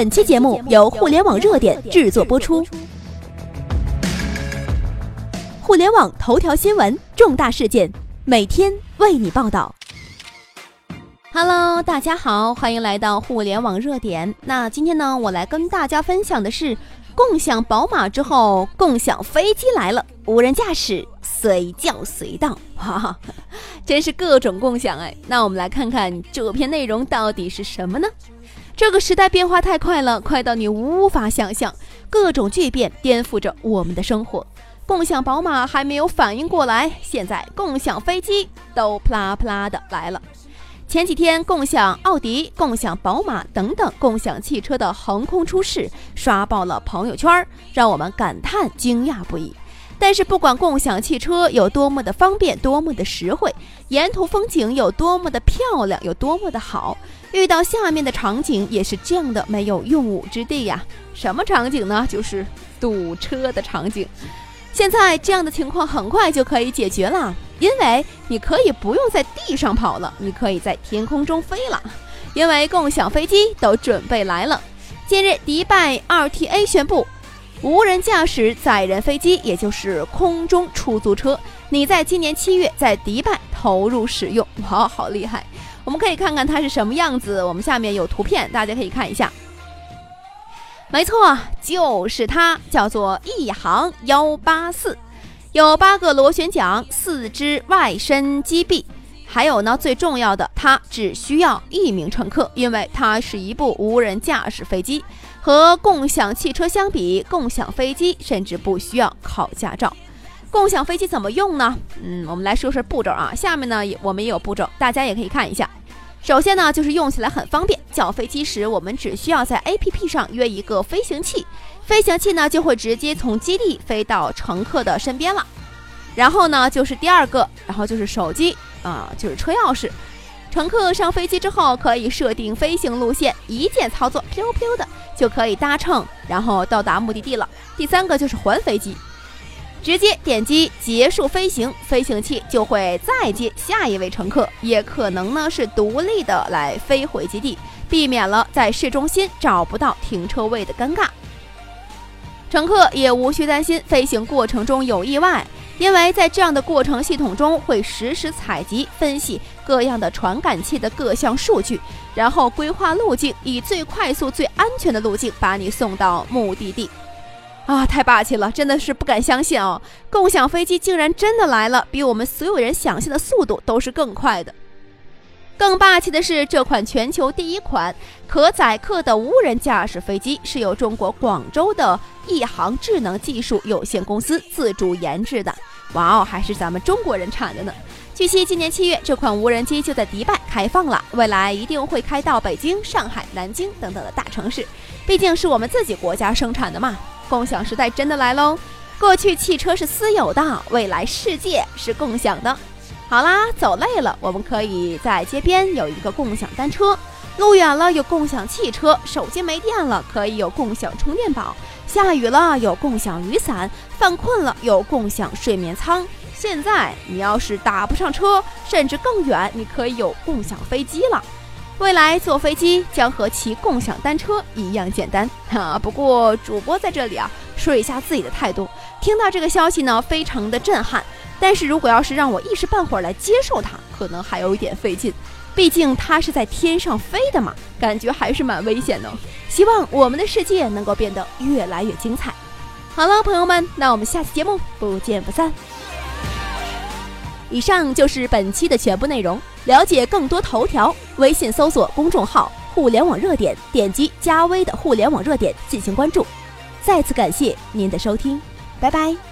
本期节目由互联网热点制作播出。互联网头条新闻，重大事件，每天为你报道。Hello，大家好，欢迎来到互联网热点。那今天呢，我来跟大家分享的是，共享宝马之后，共享飞机来了，无人驾驶，随叫随到，哈哈，真是各种共享哎。那我们来看看这篇内容到底是什么呢？这个时代变化太快了，快到你无法想象，各种巨变颠覆着我们的生活。共享宝马还没有反应过来，现在共享飞机都啪啦啪啦的来了。前几天，共享奥迪、共享宝马等等共享汽车的横空出世，刷爆了朋友圈，让我们感叹惊讶不已。但是，不管共享汽车有多么的方便，多么的实惠，沿途风景有多么的漂亮，有多么的好，遇到下面的场景也是这样的，没有用武之地呀。什么场景呢？就是堵车的场景。现在这样的情况很快就可以解决了，因为你可以不用在地上跑了，你可以在天空中飞了，因为共享飞机都准备来了。近日，迪拜 RTA 宣布。无人驾驶载人飞机，也就是空中出租车，你在今年七月在迪拜投入使用，哇，好厉害！我们可以看看它是什么样子。我们下面有图片，大家可以看一下。没错，就是它，叫做亿航幺八四，有八个螺旋桨，四只外伸机臂，还有呢，最重要的，它只需要一名乘客，因为它是一部无人驾驶飞机。和共享汽车相比，共享飞机甚至不需要考驾照。共享飞机怎么用呢？嗯，我们来说说步骤啊。下面呢，也我们也有步骤，大家也可以看一下。首先呢，就是用起来很方便。叫飞机时，我们只需要在 APP 上约一个飞行器，飞行器呢就会直接从基地飞到乘客的身边了。然后呢，就是第二个，然后就是手机啊，就是车钥匙。乘客上飞机之后，可以设定飞行路线，一键操作，飘飘的就可以搭乘，然后到达目的地了。第三个就是还飞机，直接点击结束飞行，飞行器就会再接下一位乘客，也可能呢是独立的来飞回基地，避免了在市中心找不到停车位的尴尬。乘客也无需担心飞行过程中有意外。因为在这样的过程系统中，会实时采集、分析各样的传感器的各项数据，然后规划路径，以最快速、最安全的路径把你送到目的地。啊，太霸气了，真的是不敢相信哦！共享飞机竟然真的来了，比我们所有人想象的速度都是更快的。更霸气的是，这款全球第一款可载客的无人驾驶飞机是由中国广州的亿航智能技术有限公司自主研制的。哇哦，还是咱们中国人产的呢！据悉，今年七月，这款无人机就在迪拜开放了，未来一定会开到北京、上海、南京等等的大城市。毕竟是我们自己国家生产的嘛。共享时代真的来喽！过去汽车是私有的，未来世界是共享的。好啦，走累了，我们可以在街边有一个共享单车；路远了有共享汽车；手机没电了可以有共享充电宝。下雨了有共享雨伞，犯困了有共享睡眠舱。现在你要是打不上车，甚至更远，你可以有共享飞机了。未来坐飞机将和骑共享单车一样简单啊！不过主播在这里啊说一下自己的态度，听到这个消息呢，非常的震撼。但是如果要是让我一时半会儿来接受它，可能还有一点费劲。毕竟它是在天上飞的嘛，感觉还是蛮危险的。希望我们的世界能够变得越来越精彩。好了，朋友们，那我们下期节目不见不散。以上就是本期的全部内容。了解更多头条，微信搜索公众号“互联网热点”，点击加微的“互联网热点”进行关注。再次感谢您的收听，拜拜。